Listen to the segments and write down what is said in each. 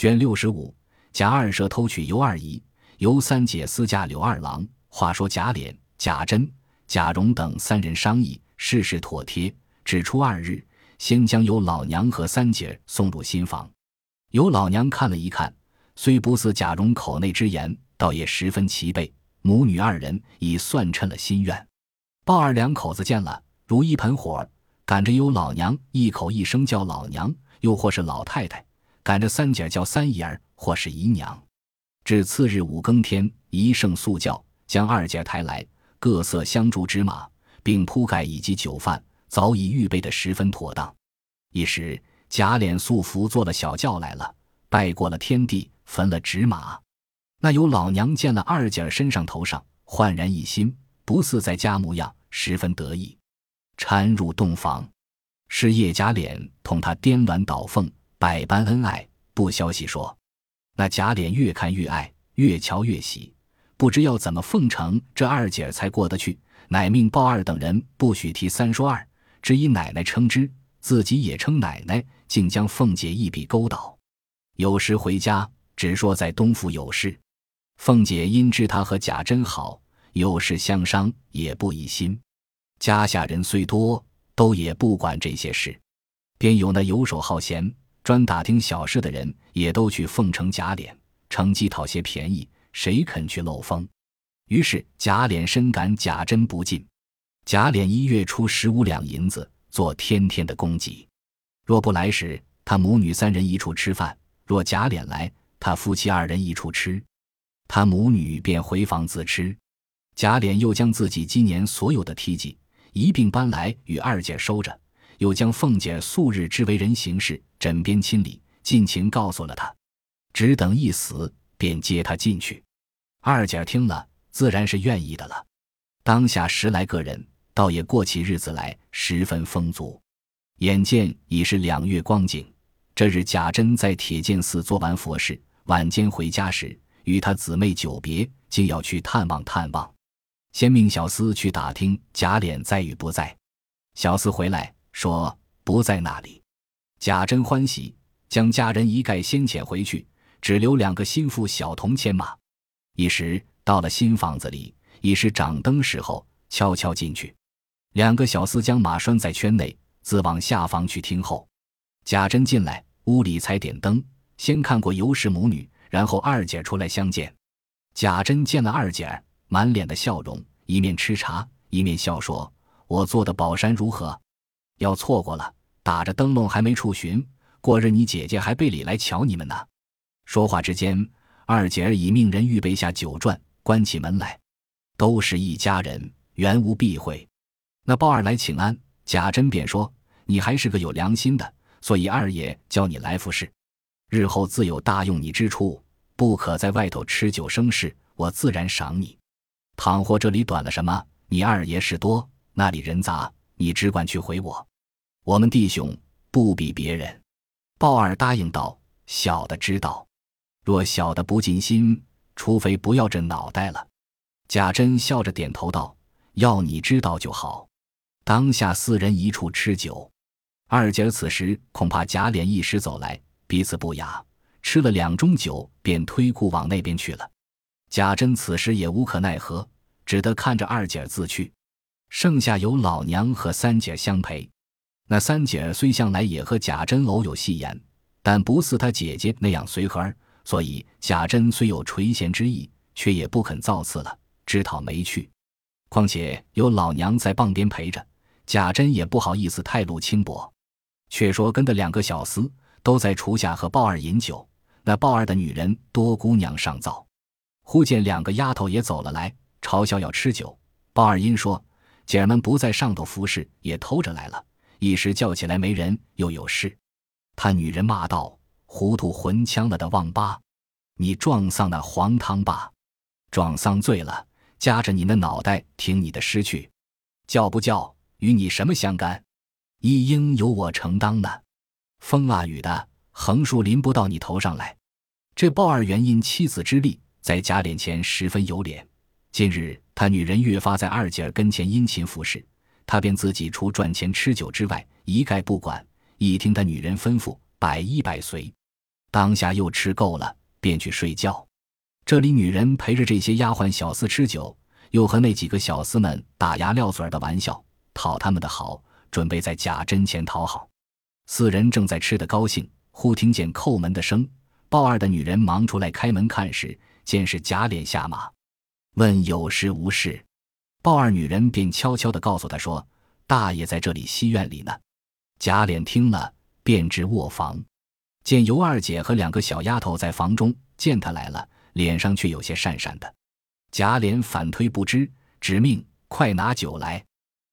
卷六十五，贾二舍偷取尤二姨，尤三姐私嫁柳二郎。话说贾琏、贾珍、贾蓉等三人商议，事事妥帖。只出二日，先将尤老娘和三姐送入新房。尤老娘看了一看，虽不似贾蓉口内之言，倒也十分齐备。母女二人已算称了心愿。鲍二两口子见了，如一盆火，赶着尤老娘一口一声叫老娘，又或是老太太；赶着三姐叫三姨儿，或是姨娘。至次日五更天，一圣速教。将二姐抬来，各色香烛纸马，并铺盖以及酒饭，早已预备得十分妥当。一时贾琏素服坐了小轿来了，拜过了天地，焚了纸马。那有老娘见了二姐身上头上焕然一新，不似在家模样，十分得意，搀入洞房。是夜贾琏同他颠鸾倒凤，百般恩爱。不消息说，那贾琏越看越爱，越瞧越喜。不知要怎么奉承这二姐儿才过得去，乃命鲍二等人不许提三说二，只以奶奶称之，自己也称奶奶，竟将凤姐一笔勾倒。有时回家只说在东府有事，凤姐因知他和贾珍好，有事相商，也不疑心。家下人虽多，都也不管这些事，便有那游手好闲、专打听小事的人，也都去奉承贾琏，乘机讨些便宜。谁肯去漏风？于是贾琏深感贾珍不进。贾琏一月出十五两银子做天天的供给。若不来时，他母女三人一处吃饭；若贾琏来，他夫妻二人一处吃。他母女便回房自吃。贾琏又将自己今年所有的梯级一并搬来与二姐收着，又将凤姐素日之为人行事、枕边亲理尽情告诉了他，只等一死。便接他进去，二姐听了，自然是愿意的了。当下十来个人，倒也过起日子来，十分丰足。眼见已是两月光景，这日贾珍在铁剑寺做完佛事，晚间回家时，与他姊妹久别，竟要去探望探望。先命小厮去打听贾琏在与不在。小厮回来说不在那里。贾珍欢喜，将家人一概先遣回去。只留两个心腹小童牵马，一时到了新房子里，已是掌灯时候，悄悄进去。两个小厮将马拴在圈内，自往下房去听候。贾珍进来，屋里才点灯，先看过尤氏母女，然后二姐出来相见。贾珍见了二姐儿，满脸的笑容，一面吃茶，一面笑说：“我做的宝山如何？要错过了，打着灯笼还没处寻，过日你姐姐还背里来瞧你们呢。”说话之间，二姐儿已命人预备下酒馔，关起门来，都是一家人，原无避讳。那鲍二来请安，贾珍便说：“你还是个有良心的，所以二爷叫你来服侍，日后自有大用你之处，不可在外头吃酒生事，我自然赏你。倘或这里短了什么，你二爷事多，那里人杂，你只管去回我。我们弟兄不比别人。”鲍二答应道：“小的知道。”若小的不尽心，除非不要这脑袋了。贾珍笑着点头道：“要你知道就好。”当下四人一处吃酒。二姐此时恐怕贾琏一时走来，彼此不雅，吃了两盅酒，便推故往那边去了。贾珍此时也无可奈何，只得看着二姐自去。剩下有老娘和三姐相陪。那三姐儿虽向来也和贾珍偶有戏言，但不似她姐姐那样随和儿。所以贾珍虽有垂涎之意，却也不肯造次了，只讨没趣。况且有老娘在傍边陪着，贾珍也不好意思太露轻薄。却说跟的两个小厮都在厨下和鲍二饮酒，那鲍二的女人多姑娘上灶，忽见两个丫头也走了来，嘲笑要吃酒。鲍二因说姐儿们不在上头服侍，也偷着来了，一时叫起来没人，又有事。他女人骂道。糊涂混枪了的王八，你撞丧那黄汤吧！撞丧醉了，夹着你那脑袋听你的诗去，叫不叫与你什么相干？一应由我承当呢。风啊雨的，横竖淋不到你头上来。这鲍二元因妻子之力，在贾琏前十分有脸。近日他女人越发在二姐儿跟前殷勤服侍，他便自己除赚钱吃酒之外，一概不管。一听他女人吩咐，百依百随。当下又吃够了，便去睡觉。这里女人陪着这些丫鬟小厮吃酒，又和那几个小厮们打牙撂嘴的玩笑，讨他们的好，准备在贾珍前讨好。四人正在吃得高兴，忽听见叩门的声。鲍二的女人忙出来开门看时，见是贾琏下马，问有事无事。鲍二女人便悄悄地告诉他说：“大爷在这里西院里呢。”贾琏听了，便至卧房，见尤二姐和两个小丫头在房中，见他来了，脸上却有些讪讪的。贾琏反推不知，只命快拿酒来，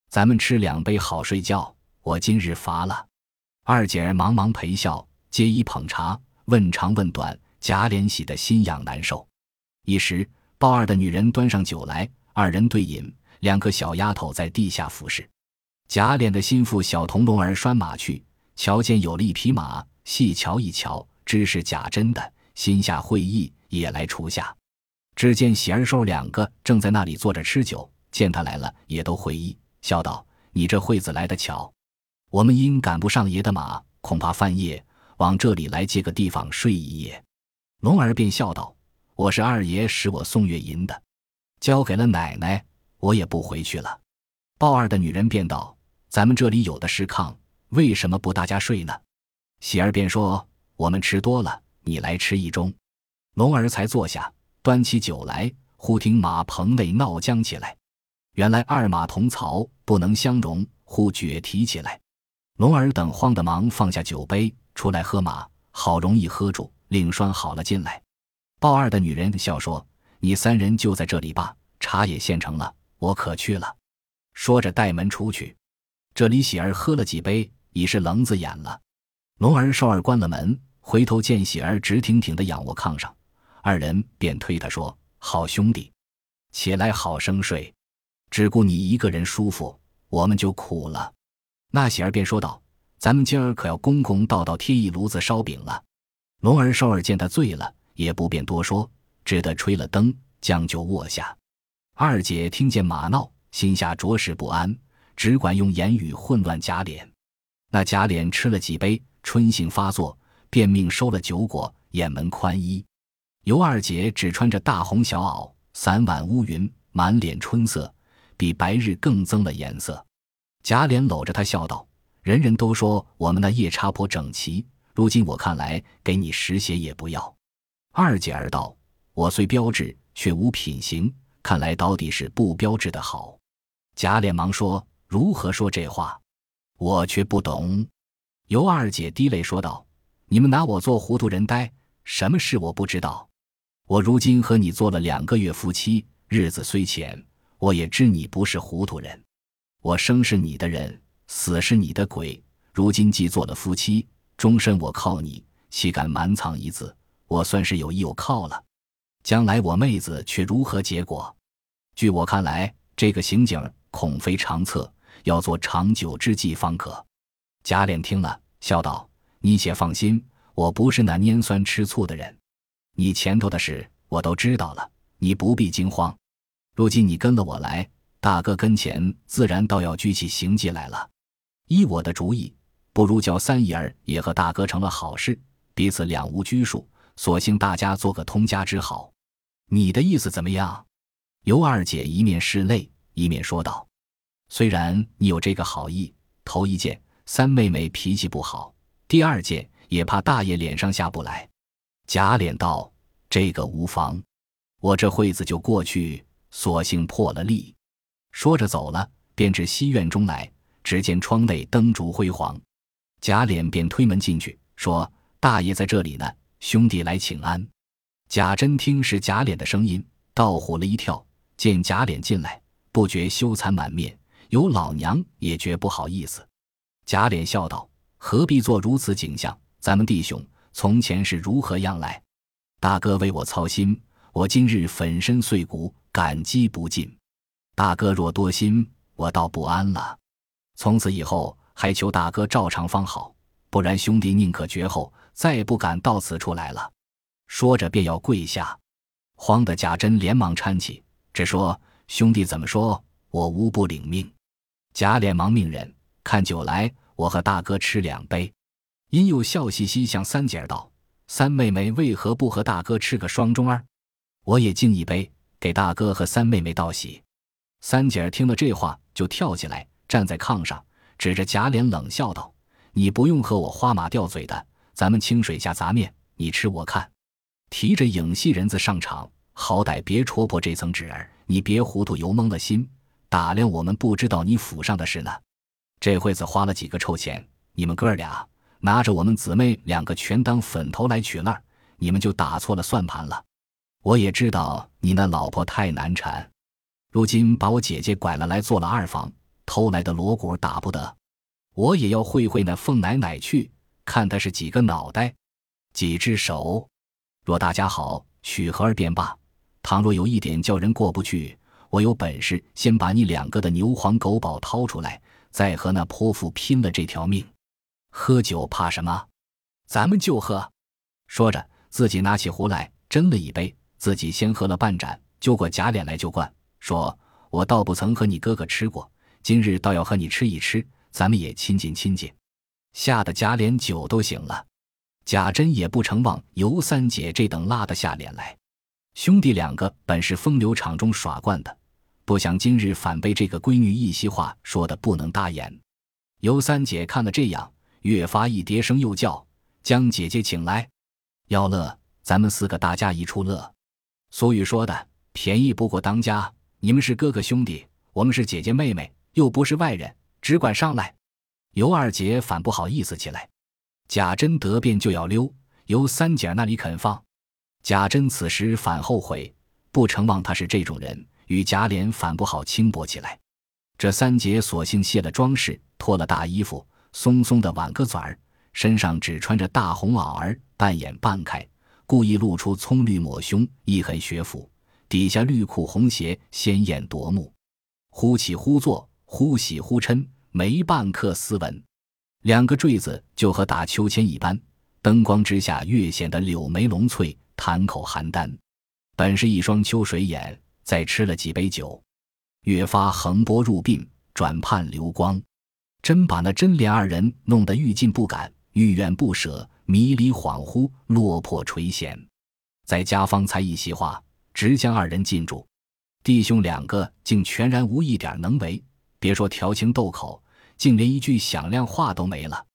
咱们吃两杯好睡觉。我今日乏了。二姐儿忙忙陪笑，接衣捧茶，问长问短。贾琏喜得心痒难受。一时，鲍二的女人端上酒来。二人对饮，两个小丫头在地下服侍。贾琏的心腹小童龙儿拴马去，瞧见有了一匹马，细瞧一瞧，知是贾珍的，心下会意，也来厨下。只见喜儿寿两个正在那里坐着吃酒，见他来了，也都会意，笑道：“你这会子来得巧，我们因赶不上爷的马，恐怕半夜，往这里来借个地方睡一夜。”龙儿便笑道：“我是二爷使我送月银的。”交给了奶奶，我也不回去了。鲍二的女人便道：“咱们这里有的是炕，为什么不大家睡呢？”喜儿便说：“我们吃多了，你来吃一盅。”龙儿才坐下，端起酒来，忽听马棚内闹僵起来。原来二马同槽，不能相容，忽决提起来。龙儿等慌的忙放下酒杯，出来喝马，好容易喝住，令拴好了进来。鲍二的女人笑说。你三人就在这里吧，茶也现成了，我可去了。说着带门出去。这里喜儿喝了几杯，已是棱子眼了。龙儿、寿儿关了门，回头见喜儿直挺挺的仰卧炕上，二人便推他说：“好兄弟，起来好生睡，只顾你一个人舒服，我们就苦了。”那喜儿便说道：“咱们今儿可要公公道道贴一炉子烧饼了。”龙儿、寿儿见他醉了，也不便多说。只得吹了灯，将就卧下。二姐听见马闹，心下着实不安，只管用言语混乱贾琏。那贾琏吃了几杯，春性发作，便命收了酒果，掩门宽衣。尤二姐只穿着大红小袄，伞挽乌云，满脸春色，比白日更增了颜色。贾琏搂着她笑道：“人人都说我们那夜叉婆整齐，如今我看来，给你十鞋也不要。”二姐儿道。我虽标致，却无品行，看来到底是不标致的好。贾琏忙说：“如何说这话？我却不懂。”尤二姐滴泪说道：“你们拿我做糊涂人呆，什么事我不知道？我如今和你做了两个月夫妻，日子虽浅，我也知你不是糊涂人。我生是你的人，死是你的鬼。如今既做了夫妻，终身我靠你，岂敢瞒藏一字？我算是有依有靠了。”将来我妹子却如何结果？据我看来，这个刑警恐非长策，要做长久之计方可。贾琏听了，笑道：“你且放心，我不是那拈酸吃醋的人。你前头的事我都知道了，你不必惊慌。如今你跟了我来，大哥跟前自然倒要举起刑计来了。依我的主意，不如叫三姨儿也和大哥成了好事，彼此两无拘束，索性大家做个通家之好。”你的意思怎么样？尤二姐一面拭泪，一面说道：“虽然你有这个好意，头一件三妹妹脾气不好，第二件也怕大爷脸上下不来。”贾琏道：“这个无妨，我这会子就过去，索性破了例。”说着走了，便至西院中来，只见窗内灯烛辉煌，贾琏便推门进去，说：“大爷在这里呢，兄弟来请安。”贾珍听是贾琏的声音，倒唬了一跳。见贾琏进来，不觉羞惭满面，有老娘也觉不好意思。贾琏笑道：“何必做如此景象？咱们弟兄从前是如何样来？大哥为我操心，我今日粉身碎骨，感激不尽。大哥若多心，我倒不安了。从此以后，还求大哥照常方好，不然兄弟宁可绝后，再也不敢到此处来了。”说着便要跪下，慌得贾珍连忙搀起，只说：“兄弟怎么说，我无不领命。”贾琏忙命人看酒来，我和大哥吃两杯。因又笑嘻嘻向三姐儿道：“三妹妹为何不和大哥吃个双盅儿？我也敬一杯，给大哥和三妹妹道喜。三姐儿听了这话，就跳起来，站在炕上，指着贾琏冷笑道：“你不用和我花马吊嘴的，咱们清水下杂面，你吃我看。提着影戏人子上场，好歹别戳破这层纸儿。你别糊涂，油蒙了心，打量我们不知道你府上的事呢。这会子花了几个臭钱，你们哥俩拿着我们姊妹两个全当粉头来取烂，你们就打错了算盘了。我也知道你那老婆太难缠。”如今把我姐姐拐了来做了二房，偷来的锣鼓打不得，我也要会会那凤奶奶去，看她是几个脑袋，几只手。若大家好，取和儿便罢；倘若有一点叫人过不去，我有本事先把你两个的牛黄狗宝掏出来，再和那泼妇拼了这条命。喝酒怕什么？咱们就喝。说着，自己拿起壶来斟了一杯，自己先喝了半盏，就过假脸来就灌。说：“我倒不曾和你哥哥吃过，今日倒要和你吃一吃，咱们也亲近亲近。”吓得贾琏酒都醒了，贾珍也不成望尤三姐这等拉得下脸来。兄弟两个本是风流场中耍惯的，不想今日反被这个闺女一席话说的不能搭言。尤三姐看了这样，越发一叠声又叫：“将姐姐请来，要乐，咱们四个大家一处乐。”俗语说的，便宜不过当家。你们是哥哥兄弟，我们是姐姐妹妹，又不是外人，只管上来。尤二姐反不好意思起来。贾珍得便就要溜，由三姐那里肯放。贾珍此时反后悔，不成望他是这种人，与贾琏反不好轻薄起来。这三姐索性卸了装饰，脱了大衣服，松松的挽个嘴儿，身上只穿着大红袄儿，半掩半开，故意露出葱绿抹胸，一痕学府。底下绿裤红鞋，鲜艳夺目，忽起忽坐，忽喜忽嗔，没半刻斯文。两个坠子就和打秋千一般，灯光之下越显得柳眉龙翠，潭口邯郸。本是一双秋水眼，再吃了几杯酒，越发横波入鬓，转盼流光，真把那真莲二人弄得欲进不敢，欲远不舍，迷离恍惚，落魄垂涎。在家方才一席话。直将二人禁住，弟兄两个竟全然无一点能为，别说调情斗口，竟连一句响亮话都没了。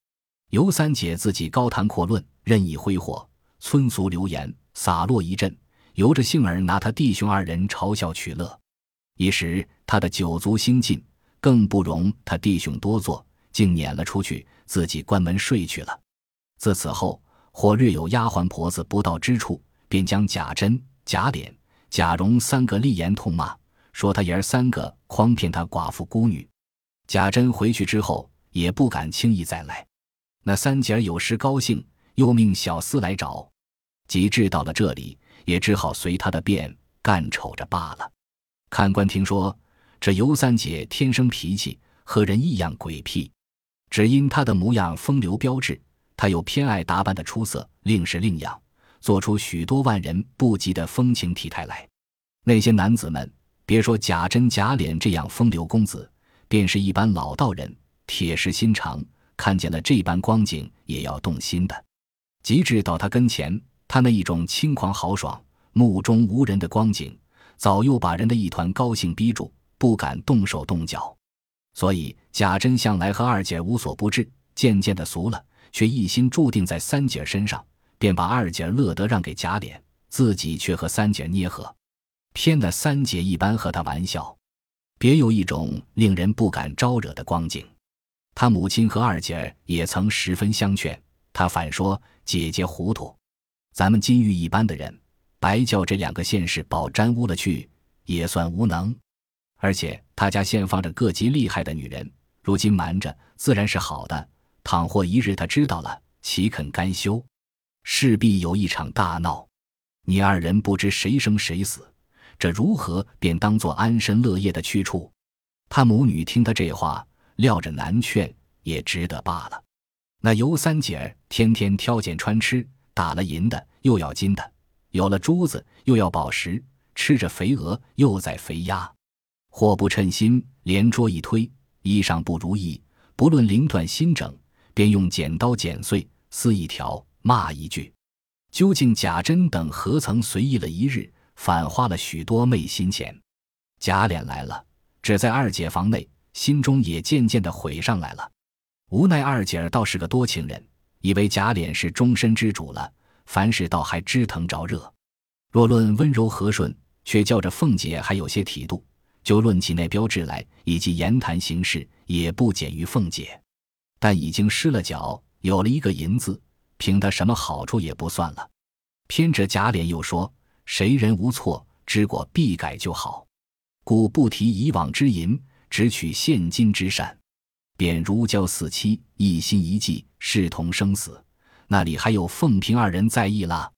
尤三姐自己高谈阔论，任意挥霍，村俗流言洒落一阵，由着杏儿拿他弟兄二人嘲笑取乐。一时他的酒足兴尽，更不容他弟兄多坐，竟撵了出去，自己关门睡去了。自此后，或略有丫鬟婆子不到之处，便将贾珍、贾琏。贾蓉三个厉言痛骂，说他爷儿三个诓骗他寡妇孤女。贾珍回去之后也不敢轻易再来。那三姐儿有时高兴，又命小厮来找。及至到了这里，也只好随他的便干瞅着罢了。看官听说，这尤三姐天生脾气和人异样鬼僻，只因她的模样风流标致，她又偏爱打扮的出色，另是另样。做出许多万人不及的风情体态来，那些男子们，别说贾珍、贾琏这样风流公子，便是一般老道人，铁石心肠，看见了这般光景，也要动心的。及至到他跟前，他那一种轻狂豪爽、目中无人的光景，早又把人的一团高兴逼住，不敢动手动脚。所以贾珍向来和二姐无所不至，渐渐的俗了，却一心注定在三姐身上。便把二姐乐得让给贾琏，自己却和三姐捏合，偏的三姐一般和他玩笑，别有一种令人不敢招惹的光景。他母亲和二姐儿也曾十分相劝，他反说姐姐糊涂，咱们金玉一般的人，白叫这两个现世宝沾污了去，也算无能。而且他家现放着各级厉害的女人，如今瞒着自然是好的。倘或一日他知道了，岂肯甘休？势必有一场大闹，你二人不知谁生谁死，这如何便当做安身乐业的去处？他母女听他这话，料着难劝，也值得罢了。那尤三姐儿天天挑拣穿吃，打了银的又要金的，有了珠子又要宝石，吃着肥鹅又在肥鸭，或不称心，连桌一推，衣裳不如意，不论绫缎新整，便用剪刀剪碎撕一条。骂一句，究竟贾珍等何曾随意了一日，反花了许多昧心钱？贾琏来了，只在二姐房内，心中也渐渐的悔上来了。无奈二姐儿倒是个多情人，以为贾琏是终身之主了，凡事倒还知疼着热。若论温柔和顺，却叫着凤姐还有些体度；就论起那标志来，以及言谈行事，也不减于凤姐。但已经失了脚，有了一个银子。凭他什么好处也不算了，偏着贾琏又说：“谁人无错，知过必改就好，故不提以往之淫，只取现今之善，便如胶似漆，一心一计，视同生死。那里还有凤萍二人在意了？”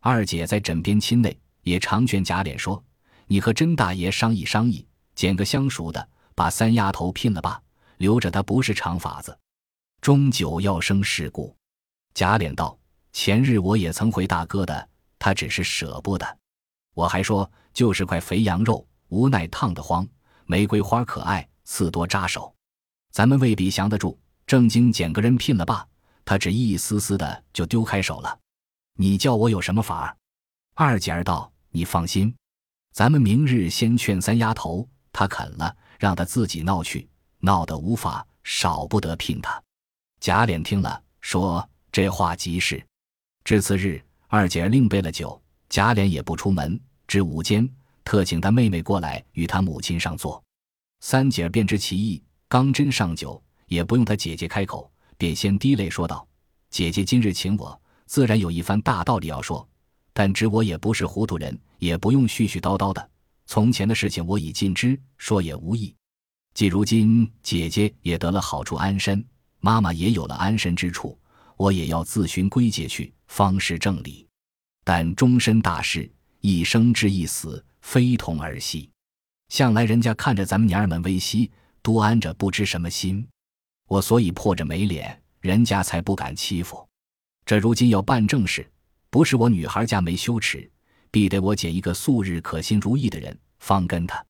二姐在枕边亲内，也常劝贾琏说：“你和甄大爷商议商议，捡个相熟的，把三丫头聘了吧，留着她不是长法子，终究要生事故。”贾琏道：“前日我也曾回大哥的，他只是舍不得。我还说就是块肥羊肉，无奈烫得慌。玫瑰花可爱，刺多扎手，咱们未必降得住。正经捡个人聘了吧，他只一丝丝的就丢开手了。你叫我有什么法儿？”二姐儿道：“你放心，咱们明日先劝三丫头，她肯了，让她自己闹去，闹得无法，少不得聘她。”贾琏听了，说。这话极是。至次日，二姐另备了酒，贾琏也不出门，至午间，特请他妹妹过来与他母亲上座。三姐便知其意，刚斟上酒，也不用他姐姐开口，便先滴泪说道：“姐姐今日请我，自然有一番大道理要说，但知我也不是糊涂人，也不用絮絮叨叨的。从前的事情我已尽知，说也无益。既如今姐姐也得了好处安身，妈妈也有了安身之处。”我也要自寻归结去，方是正理。但终身大事，一生之一死，非同儿戏。向来人家看着咱们娘儿们微息，多安着不知什么心。我所以破着没脸，人家才不敢欺负。这如今要办正事，不是我女孩家没羞耻，必得我捡一个素日可心如意的人，方跟他。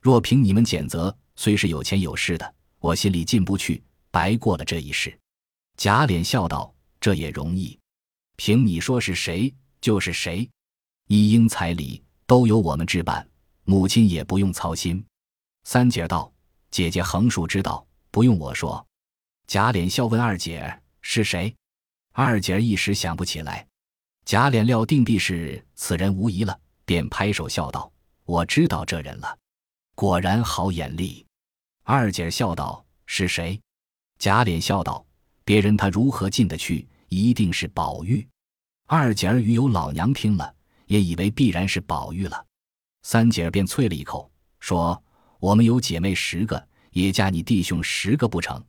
若凭你们拣择，虽是有钱有势的，我心里进不去，白过了这一世。贾琏笑道：“这也容易，凭你说是谁就是谁，一应彩礼都由我们置办，母亲也不用操心。”三姐道：“姐姐横竖知道，不用我说。”贾琏笑问二姐是谁，二姐一时想不起来。贾琏料定必是此人无疑了，便拍手笑道：“我知道这人了，果然好眼力。”二姐笑道：“是谁？”贾琏笑道。别人他如何进得去？一定是宝玉。二姐儿与有老娘听了，也以为必然是宝玉了。三姐儿便啐了一口，说：“我们有姐妹十个，也嫁你弟兄十个不成？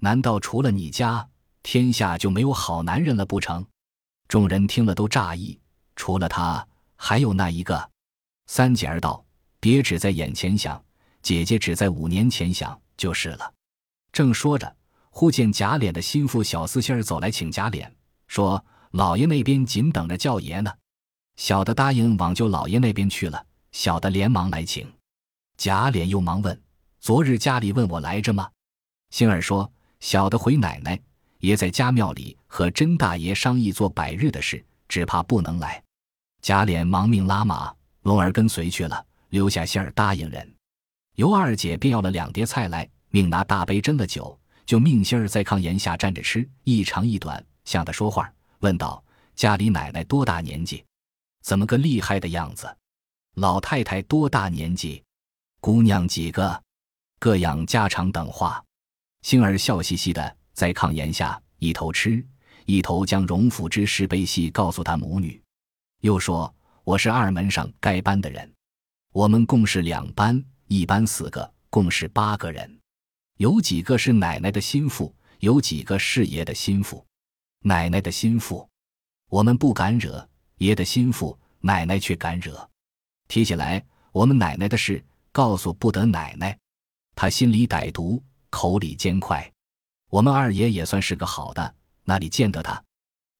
难道除了你家，天下就没有好男人了不成？”众人听了都诧异，除了他，还有那一个？三姐儿道：“别只在眼前想，姐姐只在五年前想就是了。”正说着。忽见贾琏的心腹小厮仙儿走来，请贾琏说：“老爷那边紧等着叫爷呢。”小的答应往舅老爷那边去了。小的连忙来请。贾琏又忙问：“昨日家里问我来着吗？”星儿说：“小的回奶奶，爷在家庙里和甄大爷商议做百日的事，只怕不能来。”贾琏忙命拉马，龙儿跟随去了，留下信儿答应人。尤二姐便要了两碟菜来，命拿大杯斟了酒。就命星儿在炕沿下站着吃，一长一短向他说话，问道：“家里奶奶多大年纪？怎么个厉害的样子？老太太多大年纪？姑娘几个？各样家常等话。”星儿笑嘻嘻的在炕沿下一头吃，一头将荣府之事悲细告诉他母女，又说：“我是二门上该班的人，我们共是两班，一班四个，共是八个人。”有几个是奶奶的心腹，有几个是爷的心腹。奶奶的心腹，我们不敢惹；爷的心腹，奶奶却敢惹。提起来，我们奶奶的事，告诉不得奶奶。他心里歹毒，口里尖快。我们二爷也算是个好的，哪里见得他？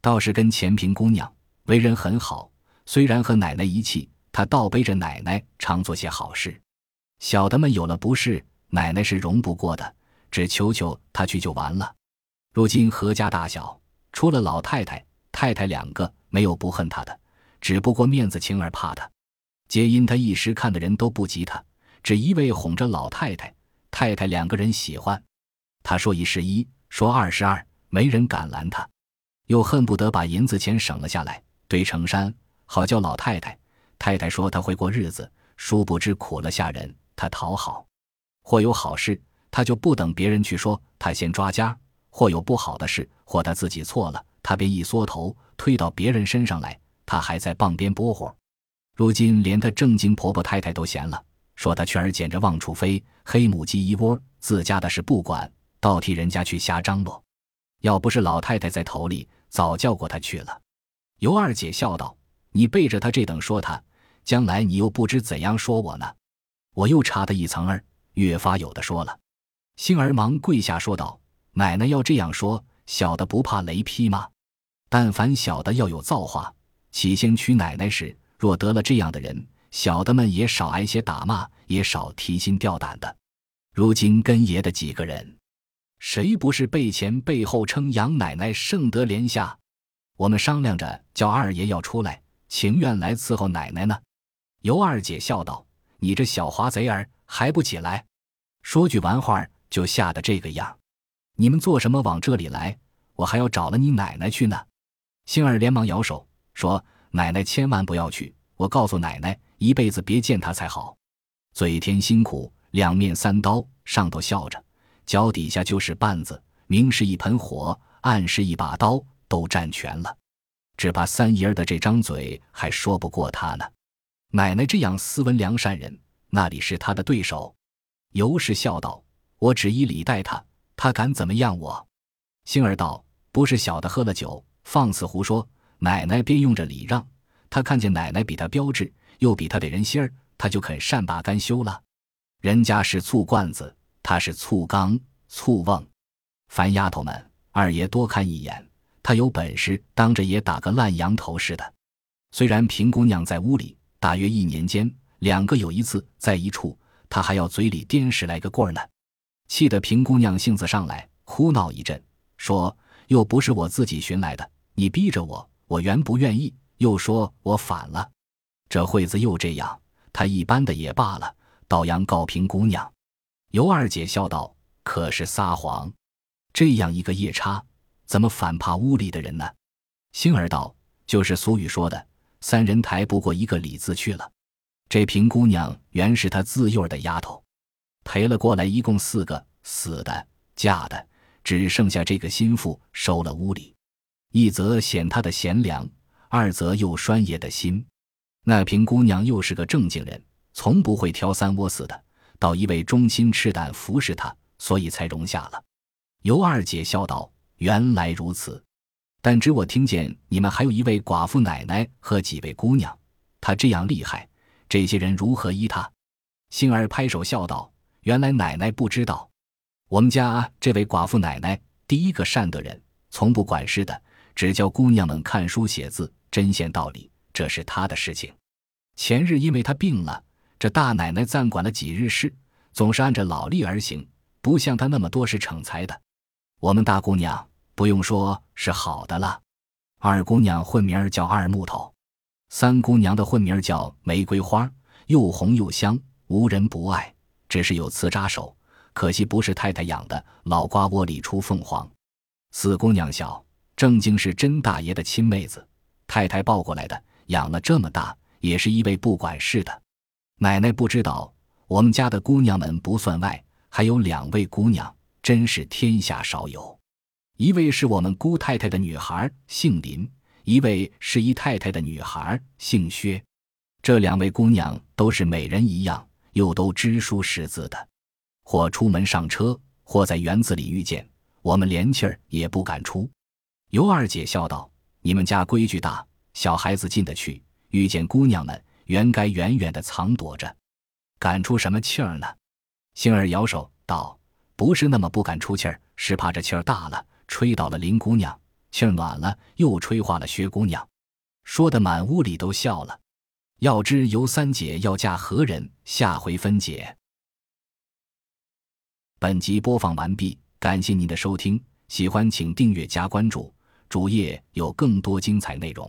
倒是跟前平姑娘为人很好，虽然和奶奶一气，他倒背着奶奶常做些好事。小的们有了不是。奶奶是容不过的，只求求他去就完了。如今何家大小，除了老太太、太太两个，没有不恨他的，只不过面子情而怕他。皆因他一时看的人都不及他，只一味哄着老太太、太太两个人喜欢。他说一是一，说二是二，没人敢拦他。又恨不得把银子钱省了下来，堆成山，好叫老太太、太太说他会过日子。殊不知苦了下人，他讨好。或有好事，他就不等别人去说，他先抓家；或有不好的事，或他自己错了，他便一缩头推到别人身上来。他还在傍边拨火。如今连他正经婆婆太太都嫌了，说他雀儿捡着望处飞，黑母鸡一窝，自家的事不管，倒替人家去瞎张罗。要不是老太太在头里，早叫过他去了。尤二姐笑道：“你背着他这等说他，将来你又不知怎样说我呢。”我又差他一层儿，越发有的说了。星儿忙跪下说道：“奶奶要这样说，小的不怕雷劈吗？但凡小的要有造化，起先娶奶奶时。”若得了这样的人，小的们也少挨些打骂，也少提心吊胆的。如今跟爷的几个人，谁不是背前背后称杨奶奶圣德莲下？我们商量着叫二爷要出来，情愿来伺候奶奶呢。尤二姐笑道：“你这小滑贼儿还不起来？”说句完话就吓得这个样。你们做什么往这里来？我还要找了你奶奶去呢。星儿连忙摇手说。奶奶千万不要去！我告诉奶奶，一辈子别见他才好。嘴甜心苦，两面三刀，上头笑着，脚底下就是绊子，明是一盆火，暗是一把刀，都占全了。只怕三爷儿的这张嘴还说不过他呢。奶奶这样斯文良善人，那里是他的对手？尤氏笑道：“我只以礼待他，他敢怎么样我？”星儿道：“不是小的喝了酒，放肆胡说。”奶奶便用着礼让，他看见奶奶比他标致，又比他得人心儿，他就肯善罢甘休了。人家是醋罐子，他是醋缸、醋瓮。凡丫头们，二爷多看一眼，他有本事当着也打个烂羊头似的。虽然平姑娘在屋里，大约一年间，两个有一次在一处，他还要嘴里颠十来个棍儿呢，气得平姑娘性子上来，哭闹一阵，说又不是我自己寻来的，你逼着我。我原不愿意，又说我反了，这会子又这样，他一般的也罢了，道扬告平姑娘。尤二姐笑道：“可是撒谎，这样一个夜叉，怎么反怕屋里的人呢？”星儿道：“就是俗语说的，三人抬不过一个李字去了。这平姑娘原是他自幼的丫头，陪了过来，一共四个，死的、嫁的，只剩下这个心腹收了屋里。”一则显他的贤良，二则又拴爷的心。那平姑娘又是个正经人，从不会挑三窝四的，倒一味忠心赤胆服侍他，所以才容下了。尤二姐笑道：“原来如此，但只我听见你们还有一位寡妇奶奶和几位姑娘，她这样厉害，这些人如何依他？”星儿拍手笑道：“原来奶奶不知道，我们家这位寡妇奶奶第一个善的人，从不管事的。”只教姑娘们看书写字，针线道理，这是她的事情。前日因为她病了，这大奶奶暂管了几日事，总是按着老例而行，不像她那么多是逞才的。我们大姑娘不用说是好的了。二姑娘混名儿叫二木头，三姑娘的混名叫玫瑰花，又红又香，无人不爱。只是有瓷扎手，可惜不是太太养的，老瓜窝里出凤凰。四姑娘小。正经是甄大爷的亲妹子，太太抱过来的，养了这么大，也是一位不管事的。奶奶不知道，我们家的姑娘们不算外，还有两位姑娘，真是天下少有。一位是我们姑太太的女孩，姓林；一位是姨太太的女孩，姓薛。这两位姑娘都是美人一样，又都知书识字的，或出门上车，或在园子里遇见，我们连气儿也不敢出。尤二姐笑道：“你们家规矩大，小孩子进得去。遇见姑娘们，原该远远的藏躲着，敢出什么气儿呢？”星儿摇手道：“不是那么不敢出气儿，是怕这气儿大了，吹倒了林姑娘；气儿暖了，又吹化了薛姑娘。”说的满屋里都笑了。要知尤三姐要嫁何人，下回分解。本集播放完毕，感谢您的收听，喜欢请订阅加关注。主页有更多精彩内容。